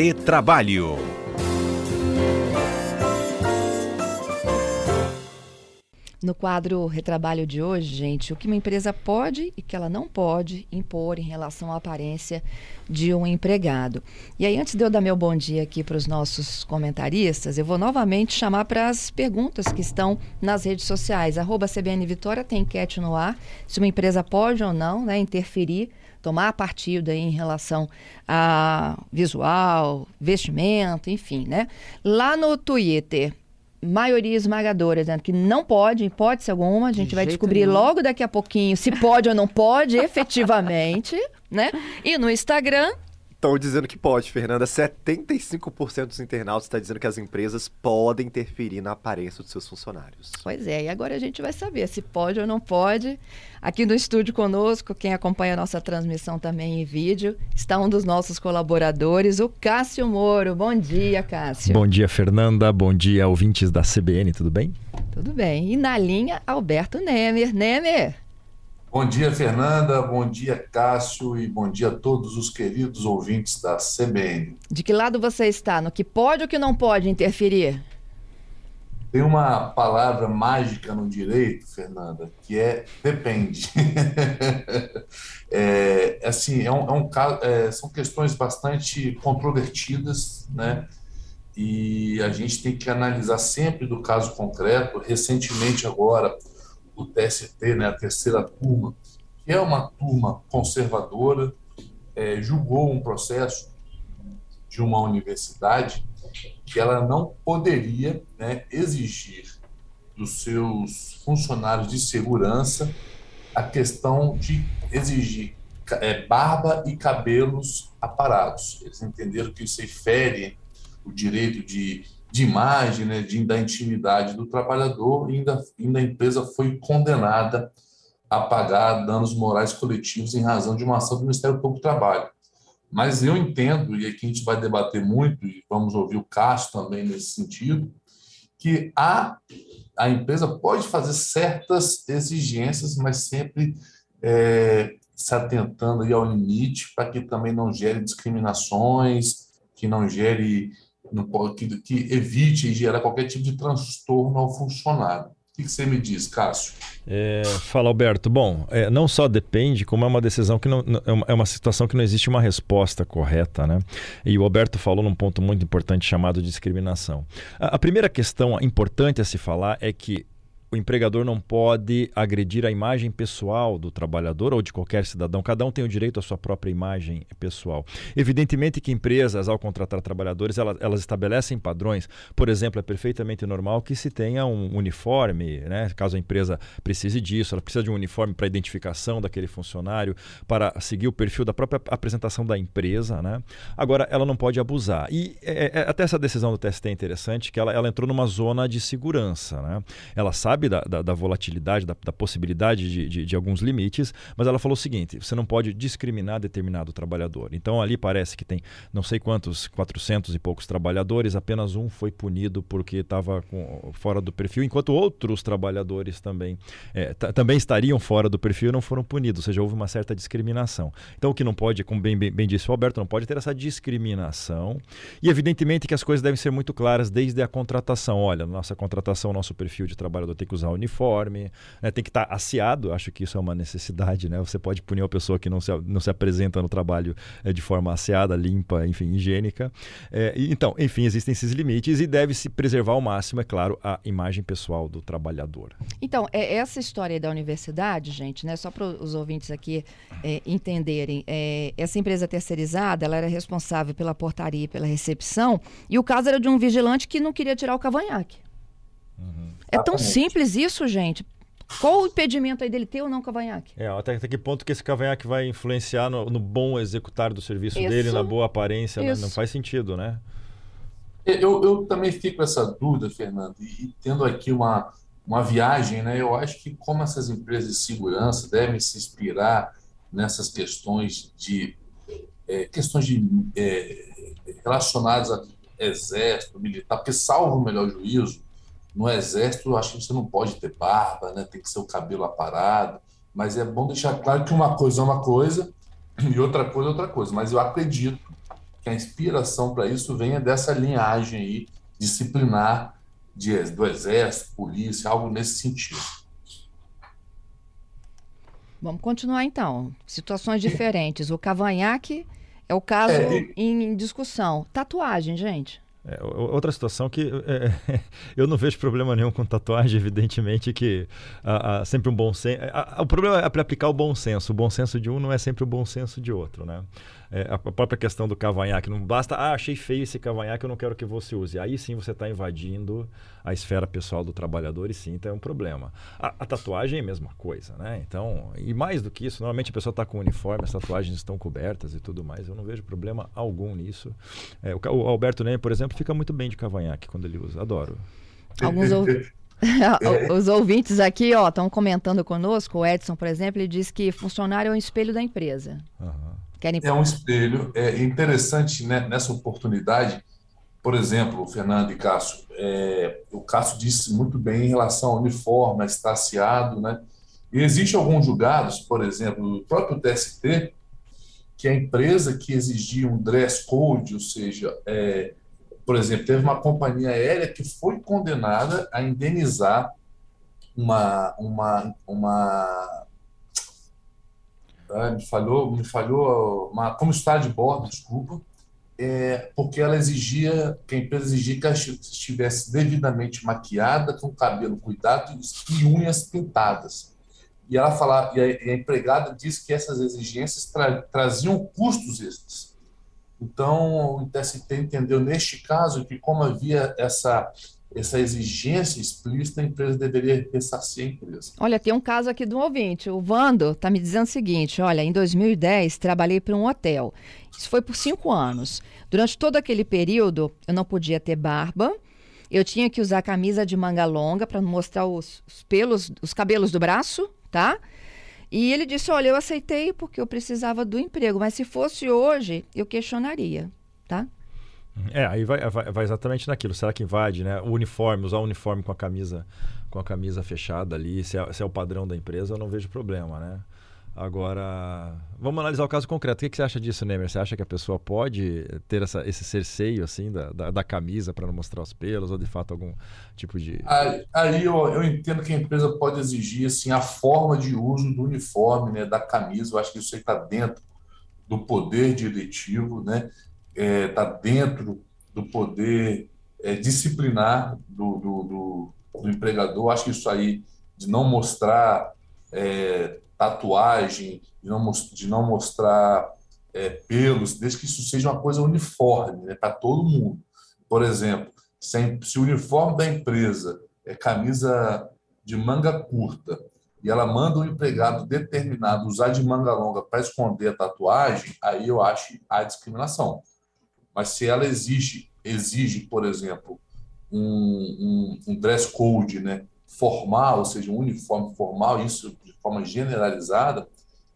Retrabalho. No quadro Retrabalho de hoje, gente, o que uma empresa pode e que ela não pode impor em relação à aparência de um empregado. E aí, antes de eu dar meu bom dia aqui para os nossos comentaristas, eu vou novamente chamar para as perguntas que estão nas redes sociais. Arroba CBN Vitória tem enquete no ar, se uma empresa pode ou não né, interferir tomar partido aí em relação a visual, vestimento, enfim, né? Lá no Twitter, maioria esmagadora dizendo que não pode, hipótese alguma. A gente De vai descobrir nenhum. logo daqui a pouquinho se pode ou não pode, efetivamente, né? E no Instagram, Estão dizendo que pode, Fernanda. 75% dos internautas está dizendo que as empresas podem interferir na aparência dos seus funcionários. Pois é, e agora a gente vai saber se pode ou não pode. Aqui no estúdio conosco, quem acompanha a nossa transmissão também em vídeo, está um dos nossos colaboradores, o Cássio Moro. Bom dia, Cássio. Bom dia, Fernanda. Bom dia, ouvintes da CBN, tudo bem? Tudo bem. E na linha, Alberto Nemer. Nemer. Bom dia, Fernanda. Bom dia, Cássio. E bom dia a todos os queridos ouvintes da CBN. De que lado você está? No que pode ou que não pode interferir? Tem uma palavra mágica no direito, Fernanda, que é depende. é, assim, é um, é um é, são questões bastante controvertidas, né? E a gente tem que analisar sempre do caso concreto. Recentemente, agora, o TST, né, a terceira turma, que é uma turma conservadora, é, julgou um processo de uma universidade que ela não poderia né, exigir dos seus funcionários de segurança a questão de exigir é, barba e cabelos aparados. Eles entenderam que isso fere o direito de de imagem, né, de, da intimidade do trabalhador, e ainda, ainda a empresa foi condenada a pagar danos morais coletivos em razão de uma ação do Ministério Público do Trabalho. Mas eu entendo, e aqui a gente vai debater muito, e vamos ouvir o Cássio também nesse sentido, que a, a empresa pode fazer certas exigências, mas sempre é, se atentando ao limite para que também não gere discriminações, que não gere que, que evite gerar qualquer tipo de transtorno ao funcionário. O que você me diz, Cássio? É, fala, Alberto. Bom, é, não só depende, como é uma decisão que não, é uma situação que não existe uma resposta correta, né? E o Alberto falou num ponto muito importante chamado discriminação. A, a primeira questão importante a se falar é que o empregador não pode agredir a imagem pessoal do trabalhador ou de qualquer cidadão. Cada um tem o direito à sua própria imagem pessoal. Evidentemente que empresas, ao contratar trabalhadores, elas, elas estabelecem padrões. Por exemplo, é perfeitamente normal que se tenha um uniforme, né? caso a empresa precise disso, ela precisa de um uniforme para identificação daquele funcionário, para seguir o perfil da própria apresentação da empresa. Né? Agora, ela não pode abusar. E é, é, até essa decisão do TST é interessante, que ela, ela entrou numa zona de segurança. Né? Ela sabe sabe da, da, da volatilidade, da, da possibilidade de, de, de, alguns limites, mas ela falou o seguinte: você não pode discriminar determinado trabalhador. Então ali parece que tem não sei quantos, 400 e poucos trabalhadores, apenas um foi punido porque estava fora do perfil, enquanto outros trabalhadores também, é, também estariam fora do perfil e não foram punidos, ou seja, houve uma certa discriminação. Então o que não pode, como bem, bem, bem disse o Alberto, não pode ter essa discriminação e evidentemente que as coisas devem ser muito claras desde a contratação. Olha, nossa contratação, nosso perfil de trabalhador tem que usar uniforme, né? tem que estar tá acho que isso é uma necessidade, né? Você pode punir uma pessoa que não se, não se apresenta no trabalho é, de forma aciada, limpa, enfim, higiênica. É, então, enfim, existem esses limites e deve-se preservar ao máximo, é claro, a imagem pessoal do trabalhador. Então, é, essa história da universidade, gente, né? Só para os ouvintes aqui é, entenderem, essa empresa terceirizada, ela era responsável pela portaria pela recepção, e o caso era de um vigilante que não queria tirar o cavanhaque. É tão simples isso, gente. Qual o impedimento aí dele ter ou não cavanhaque? É, até, até que ponto que esse cavanhaque vai influenciar no, no bom executar do serviço isso, dele, na boa aparência? Né? Não faz sentido, né? Eu, eu também fico com essa dúvida, Fernando, e, e, tendo aqui uma, uma viagem, né? Eu acho que como essas empresas de segurança devem se inspirar nessas questões de é, questões de é, relacionadas a exército, militar, porque salvo o melhor juízo, no exército, eu acho que você não pode ter barba, né? tem que ser o cabelo aparado, mas é bom deixar claro que uma coisa é uma coisa e outra coisa é outra coisa. Mas eu acredito que a inspiração para isso venha dessa linhagem aí disciplinar de, do exército, polícia, algo nesse sentido. Vamos continuar então. Situações diferentes. O cavanhaque é o caso é, em discussão. Tatuagem, gente. É, outra situação que é, eu não vejo problema nenhum com tatuagem, evidentemente que sempre um bom senso. o problema é para aplicar o bom senso. O bom senso de um não é sempre o bom senso de outro, né? É, a própria questão do cavanhaque, não basta, ah, achei feio esse cavanhaque, eu não quero que você use. Aí sim você está invadindo a esfera pessoal do trabalhador e sim, então é um problema. A, a, tatuagem é a mesma coisa, né? Então, e mais do que isso, normalmente a pessoa está com uniforme, as tatuagens estão cobertas e tudo mais. Eu não vejo problema algum nisso. É, o, o, Alberto Ney, por exemplo, fica muito bem de cavanhaque quando ele usa. Adoro. Alguns Os ouvintes aqui estão comentando conosco. O Edson, por exemplo, ele diz que funcionário é um espelho da empresa. Uhum. Querem... É um espelho. É interessante né, nessa oportunidade, por exemplo, Fernando e Cássio, é, o Cássio disse muito bem em relação ao uniforme, estaciado, né? E existem alguns julgados, por exemplo, o próprio TST, que a empresa que exigia um dress code, ou seja, é, por exemplo, teve uma companhia aérea que foi condenada a indenizar uma, uma, uma me falhou, me falhou uma, como está de bordo, desculpa, é, porque ela exigia, que a empresa exigia que ela estivesse devidamente maquiada, com cabelo cuidado e unhas pintadas. E ela fala, e a, e a empregada disse que essas exigências tra, traziam custos extras. Então, o TST entendeu neste caso que como havia essa essa exigência explícita, a empresa deveria ressarcir a empresa. Olha, tem um caso aqui do ouvinte. O Vando está me dizendo o seguinte: olha, em 2010 trabalhei para um hotel. Isso foi por cinco anos. Durante todo aquele período, eu não podia ter barba. Eu tinha que usar camisa de manga longa para mostrar os, os pelos, os cabelos do braço, tá? E ele disse: Olha, eu aceitei porque eu precisava do emprego, mas se fosse hoje, eu questionaria, tá? É, aí vai, vai, vai, exatamente naquilo. Será que invade, né? O uniforme, usar o uniforme com a camisa, com a camisa fechada ali, se é, se é o padrão da empresa, eu não vejo problema, né? Agora, vamos analisar o caso concreto. O que, que você acha disso, Nemer? Você acha que a pessoa pode ter essa, esse cerceio assim da, da, da camisa para não mostrar os pelos ou de fato algum tipo de. Aí, aí eu, eu, entendo que a empresa pode exigir assim, a forma de uso do uniforme, né, da camisa. Eu acho que isso aí está dentro do poder diretivo, né? Está é, dentro do poder é, disciplinar do, do, do, do, empregador. Acho que isso aí de não mostrar é, tatuagem, de não, de não mostrar é, pelos, desde que isso seja uma coisa uniforme né, para todo mundo. Por exemplo, se, se o uniforme da empresa é camisa de manga curta e ela manda um empregado determinado usar de manga longa para esconder a tatuagem, aí eu acho a discriminação. Mas se ela exige, exige por exemplo, um, um, um dress code né, formal, ou seja, um uniforme formal, isso de forma generalizada,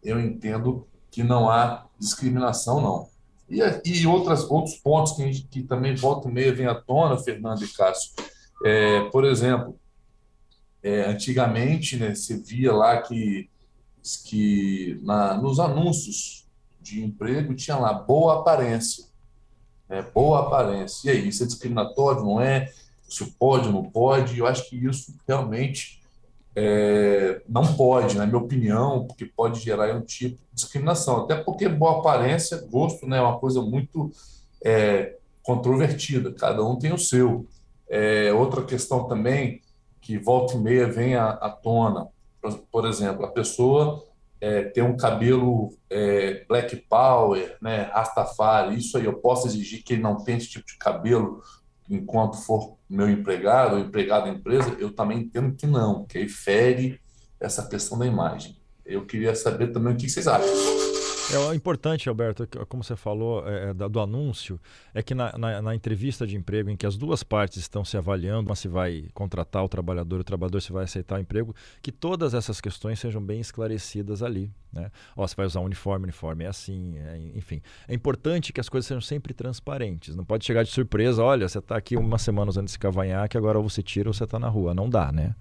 eu entendo que não há discriminação, não. E, e outras, outros pontos que, gente, que também volta e meia vem à tona, Fernando e Cássio. É, por exemplo, é, antigamente né, você via lá que, que na, nos anúncios de emprego tinha lá boa aparência é, boa aparência. E aí, isso é discriminatório, não é? Isso pode, não pode? Eu acho que isso realmente é, não pode, na minha opinião, porque pode gerar um tipo de discriminação. Até porque boa aparência, gosto, né, é uma coisa muito é, controvertida, cada um tem o seu. É, outra questão também, que volta e meia vem à, à tona, por, por exemplo, a pessoa é, ter um cabelo é, black power, né, Rastafari, isso aí eu posso exigir que ele não tenha esse tipo de cabelo enquanto for meu empregado ou empregado da empresa, eu também entendo que não, que aí fere essa questão da imagem. Eu queria saber também o que vocês acham. É o importante, Alberto, como você falou é, é do anúncio, é que na, na, na, entrevista de emprego em que as duas partes estão se avaliando, uma se vai contratar o trabalhador, o trabalhador se vai aceitar o emprego, que todas essas questões sejam bem esclarecidas ali. Né? Ó, você vai usar um uniforme, uniforme é assim, é, enfim. É importante que as coisas sejam sempre transparentes. Não pode chegar de surpresa, olha, você está aqui uma semana usando esse cavanhaque, agora você tira ou você está na rua. Não dá, né?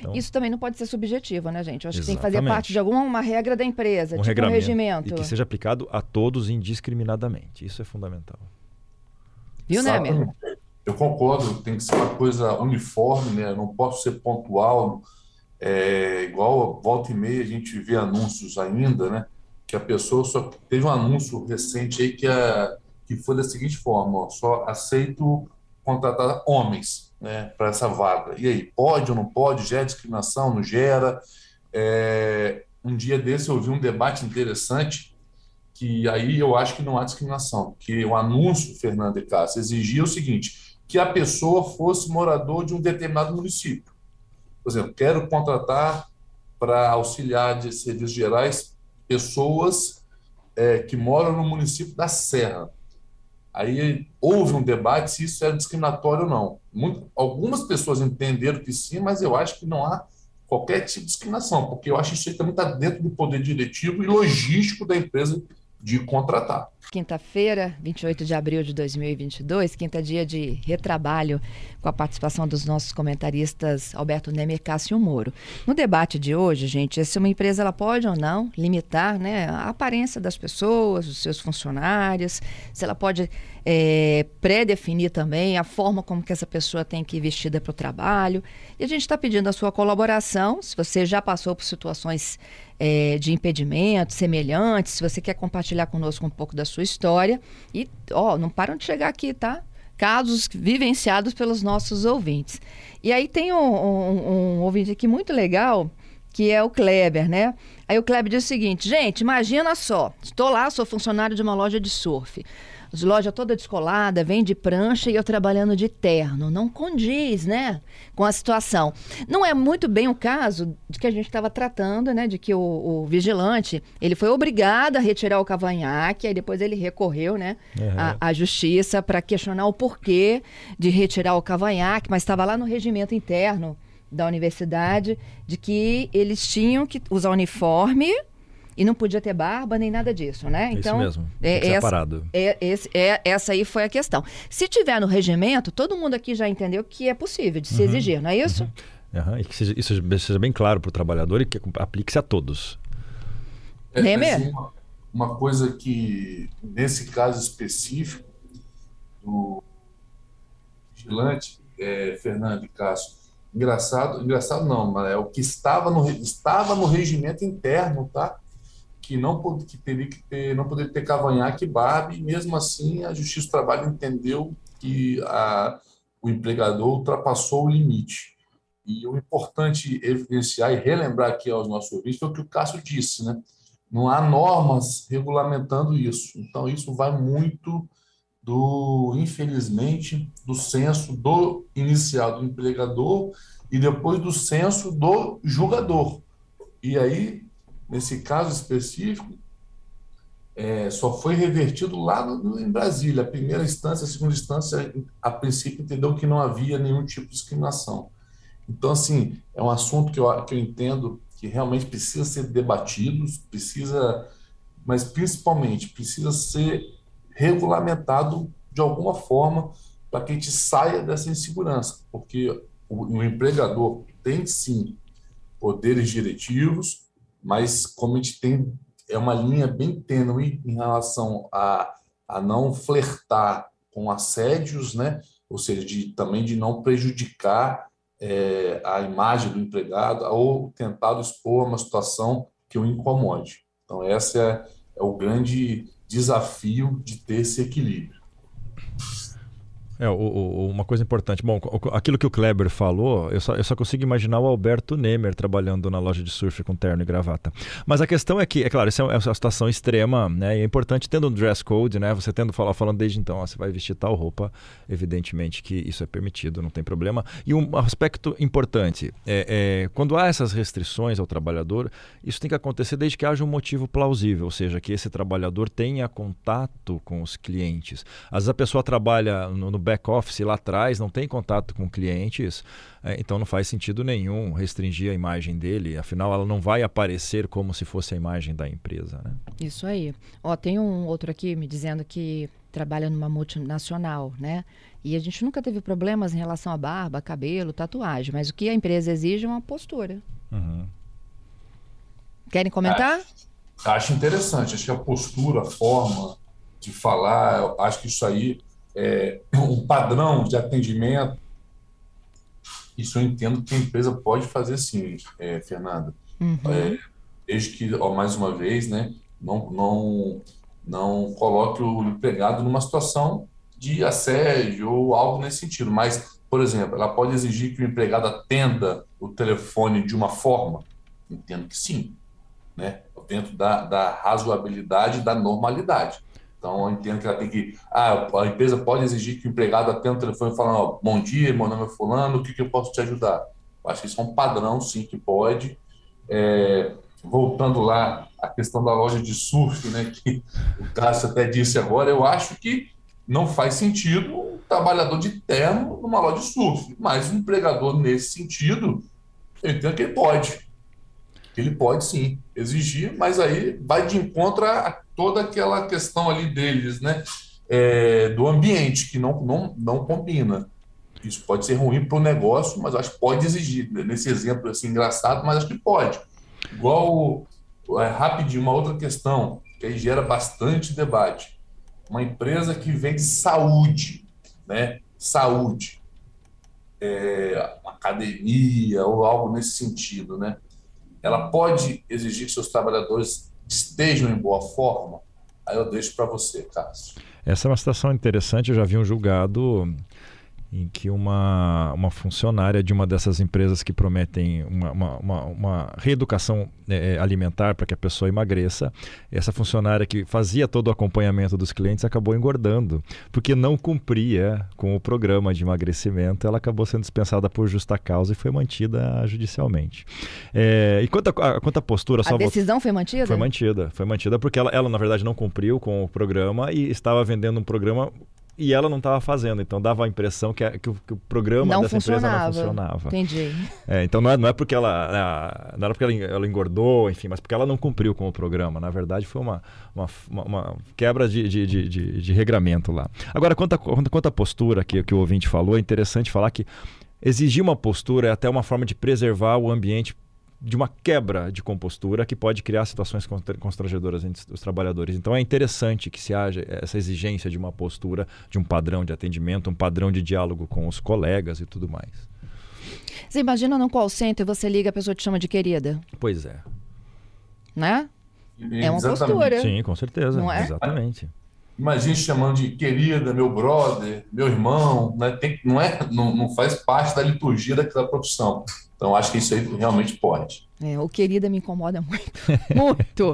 Então, Isso também não pode ser subjetivo, né, gente? Eu acho exatamente. que tem que fazer parte de alguma uma regra da empresa, um tipo um regimento. E que seja aplicado a todos indiscriminadamente. Isso é fundamental. Viu, Nemer? Eu concordo, tem que ser uma coisa uniforme, né? Não posso ser pontual. É, igual volta e meia a gente vê anúncios ainda, né? Que a pessoa só teve um anúncio recente aí que, é, que foi da seguinte forma: ó, só aceito contratar homens né, para essa vaga. E aí, pode ou não pode? Gera discriminação? Não gera? É, um dia desse eu ouvi um debate interessante que aí eu acho que não há discriminação, que o anúncio, Fernando e Cássio, exigia o seguinte, que a pessoa fosse morador de um determinado município. Por exemplo, quero contratar para auxiliar de serviços gerais pessoas é, que moram no município da Serra. Aí houve um debate se isso era discriminatório ou não. Muito, algumas pessoas entenderam que sim, mas eu acho que não há qualquer tipo de discriminação, porque eu acho que isso também está dentro do poder diretivo e logístico da empresa de contratar. Quinta-feira, 28 de abril de 2022, quinta dia de retrabalho, com a participação dos nossos comentaristas Alberto Nemer e Cássio Moro. No debate de hoje, gente, se uma empresa ela pode ou não limitar né, a aparência das pessoas, dos seus funcionários, se ela pode é, pré-definir também a forma como que essa pessoa tem que ir vestida para o trabalho. E a gente está pedindo a sua colaboração, se você já passou por situações é, de impedimento semelhantes, se você quer compartilhar conosco um pouco da sua história. E, ó, não param de chegar aqui, tá? Casos vivenciados pelos nossos ouvintes. E aí tem um, um, um ouvinte aqui muito legal, que é o Kleber, né? Aí o Kleber diz o seguinte: gente, imagina só, estou lá, sou funcionário de uma loja de surf loja toda descolada, vem de prancha e eu trabalhando de terno. Não condiz, né, com a situação. Não é muito bem o caso de que a gente estava tratando, né, de que o, o, vigilante, ele foi obrigado a retirar o cavanhaque, aí depois ele recorreu, né, à, à justiça para questionar o porquê de retirar o cavanhaque, mas estava lá no regimento interno da universidade de que eles tinham que usar uniforme e não podia ter barba nem nada disso, né? Então, Isso mesmo. É, essa. É, esse, é, essa aí foi a questão. Se tiver no regimento, todo mundo aqui já entendeu que é possível de se uhum. exigir, não é isso? Uhum. Uhum. E que seja, isso seja bem claro para o trabalhador e que aplique-se a todos. É, assim, uma, uma coisa que, nesse caso específico, do vigilante, é, Fernando e Cássio, engraçado, engraçado não, mas é o que estava no, estava no regimento interno, tá? que não que teria que ter, não poderia ter cavanhaque e barba, e mesmo assim a Justiça do Trabalho entendeu que a, o empregador ultrapassou o limite. E o importante evidenciar e relembrar aqui aos nossos ouvintes foi o que o Cássio disse, né? Não há normas regulamentando isso. Então, isso vai muito do, infelizmente, do censo do inicial do empregador e depois do censo do julgador. E aí nesse caso específico, é, só foi revertido lá no, em Brasília. A primeira instância, a segunda instância, a princípio, entendeu que não havia nenhum tipo de discriminação. Então, assim, é um assunto que eu, que eu entendo que realmente precisa ser debatido, precisa, mas principalmente precisa ser regulamentado de alguma forma para que a gente saia dessa insegurança, porque o, o empregador tem sim poderes diretivos, mas como a gente tem é uma linha bem tênue em relação a, a não flertar com assédios, né? ou seja, de, também de não prejudicar é, a imagem do empregado ou tentar expor uma situação que o incomode. Então, esse é, é o grande desafio de ter esse equilíbrio. É, o, o, uma coisa importante. Bom, aquilo que o Kleber falou, eu só, eu só consigo imaginar o Alberto Nemer trabalhando na loja de surf com terno e gravata. Mas a questão é que, é claro, isso é, é uma situação extrema, né? E é importante tendo um dress code, né? Você tendo falar falando desde então, ó, você vai vestir tal roupa, evidentemente que isso é permitido, não tem problema. E um aspecto importante é, é quando há essas restrições ao trabalhador, isso tem que acontecer desde que haja um motivo plausível, ou seja, que esse trabalhador tenha contato com os clientes. Às vezes a pessoa trabalha no, no back-office lá atrás, não tem contato com clientes, é, então não faz sentido nenhum restringir a imagem dele, afinal ela não vai aparecer como se fosse a imagem da empresa. Né? Isso aí. Ó, tem um outro aqui me dizendo que trabalha numa multinacional, né? E a gente nunca teve problemas em relação a barba, cabelo, tatuagem, mas o que a empresa exige é uma postura. Uhum. Querem comentar? Acho, acho interessante, acho que a postura, a forma de falar, acho que isso aí é um padrão de atendimento. Isso eu entendo que a empresa pode fazer sim, é, Fernanda. Uhum. É, desde que, ó, mais uma vez, né, não, não não coloque o empregado numa situação de assédio ou algo nesse sentido. Mas, por exemplo, ela pode exigir que o empregado atenda o telefone de uma forma? Entendo que sim, né? dentro da, da razoabilidade da normalidade. Então, eu entendo que ela tem que. Ah, a empresa pode exigir que o empregado atenda o telefone falando: oh, bom dia, meu nome é Fulano, o que, que eu posso te ajudar? Eu acho que isso é um padrão, sim, que pode. É, voltando lá à questão da loja de surf, né, que o Cássio até disse agora, eu acho que não faz sentido um trabalhador de terno numa loja de surf, mas um empregador nesse sentido, eu entendo que ele pode. Ele pode sim exigir, mas aí vai de encontro a toda aquela questão ali deles, né? É, do ambiente, que não, não, não combina. Isso pode ser ruim para o negócio, mas acho que pode exigir. Nesse exemplo assim, engraçado, mas acho que pode. Igual, é, rapidinho, uma outra questão que aí gera bastante debate. Uma empresa que vende saúde, né? Saúde. É, academia ou algo nesse sentido, né? Ela pode exigir que seus trabalhadores estejam em boa forma? Aí eu deixo para você, Cássio. Essa é uma situação interessante. Eu já vi um julgado em que uma, uma funcionária de uma dessas empresas que prometem uma, uma, uma, uma reeducação é, alimentar para que a pessoa emagreça, essa funcionária que fazia todo o acompanhamento dos clientes acabou engordando, porque não cumpria com o programa de emagrecimento, ela acabou sendo dispensada por justa causa e foi mantida judicialmente. É, e quanto à quanto a postura... A decisão foi mantida? Foi mantida, foi mantida porque ela, ela, na verdade, não cumpriu com o programa e estava vendendo um programa e ela não estava fazendo. Então dava a impressão que, a, que, o, que o, programa não dessa empresa não funcionava. Entendi. É, então não é, não é porque ela não era porque ela, engordou, enfim, mas porque ela não cumpriu com o programa. Na verdade, foi uma, uma, uma, uma quebra de, de, de, de, de regramento lá. Agora, quanto à quanto a postura que, que o ouvinte falou, é interessante falar que exigir uma postura é até uma forma de preservar o ambiente de uma quebra de compostura que pode criar situações constrangedoras entre os trabalhadores. Então é interessante que se haja essa exigência de uma postura, de um padrão de atendimento, um padrão de diálogo com os colegas e tudo mais. Você imagina no call center você liga a pessoa te chama de querida? Pois é. Né? É uma Exatamente. postura. Sim, com certeza. Não é? Exatamente. Imagina chamando de querida, meu brother, meu irmão, né? Tem, não, é, não, não faz parte da liturgia daquela profissão. Então, acho que isso aí realmente pode. É, o querida me incomoda muito. muito.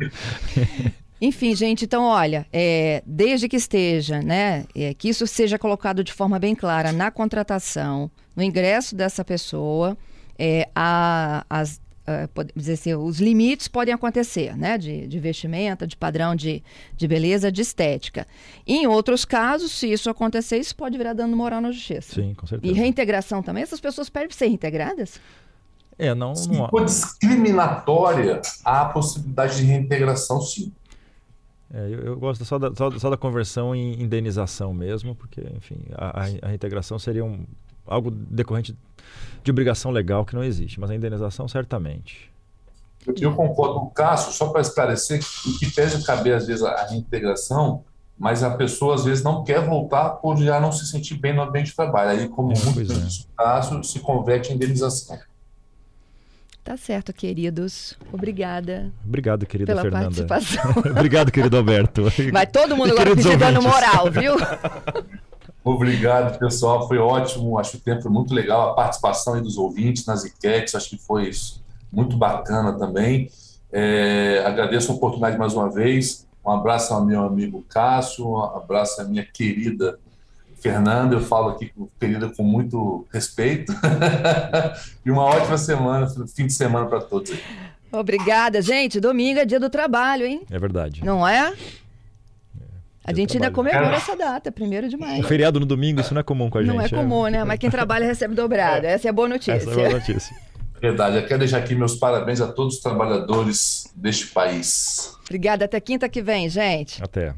Enfim, gente, então, olha, é, desde que esteja, né, é, que isso seja colocado de forma bem clara na contratação, no ingresso dessa pessoa, é, a, as, Uh, pode dizer assim, os limites podem acontecer, né? De, de vestimenta, de padrão de, de beleza, de estética. Em outros casos, se isso acontecer, isso pode virar dano moral na justiça. Sim, com certeza. E reintegração também, essas pessoas podem ser reintegradas? É, não. Se não... for discriminatória, há a possibilidade de reintegração, sim. É, eu, eu, gosto só da, só, só, da conversão em indenização mesmo, porque, enfim, a, a reintegração seria um, algo decorrente de obrigação legal que não existe, mas a indenização certamente. Eu concordo com o Cássio, só para esclarecer, o que pese caber às vezes a reintegração, mas a pessoa às vezes não quer voltar por já não se sentir bem no ambiente de trabalho. Aí, como é, muito é. Cássio, se converte em indenização. Tá certo, queridos. Obrigada. Obrigado, querida pela Fernanda. participação. Obrigado, querido Alberto. Vai todo mundo agora pedir dando moral, viu? Obrigado, pessoal. Foi ótimo. Acho que o tempo foi muito legal. A participação dos ouvintes nas enquetes, acho que foi muito bacana também. É, agradeço a oportunidade mais uma vez. Um abraço ao meu amigo Cássio, um abraço à minha querida Fernanda. Eu falo aqui, querida, com muito respeito. e uma ótima semana, fim de semana para todos aí. Obrigada, gente. Domingo é dia do trabalho, hein? É verdade. Não é? A gente ainda comemora essa data, primeiro de maio. O feriado no domingo, isso não é comum com a gente. Não é comum, né? Mas quem trabalha recebe dobrado. Essa é a boa notícia. Essa é a boa notícia. Verdade. Eu quero deixar aqui meus parabéns a todos os trabalhadores deste país. Obrigada. Até quinta que vem, gente. Até.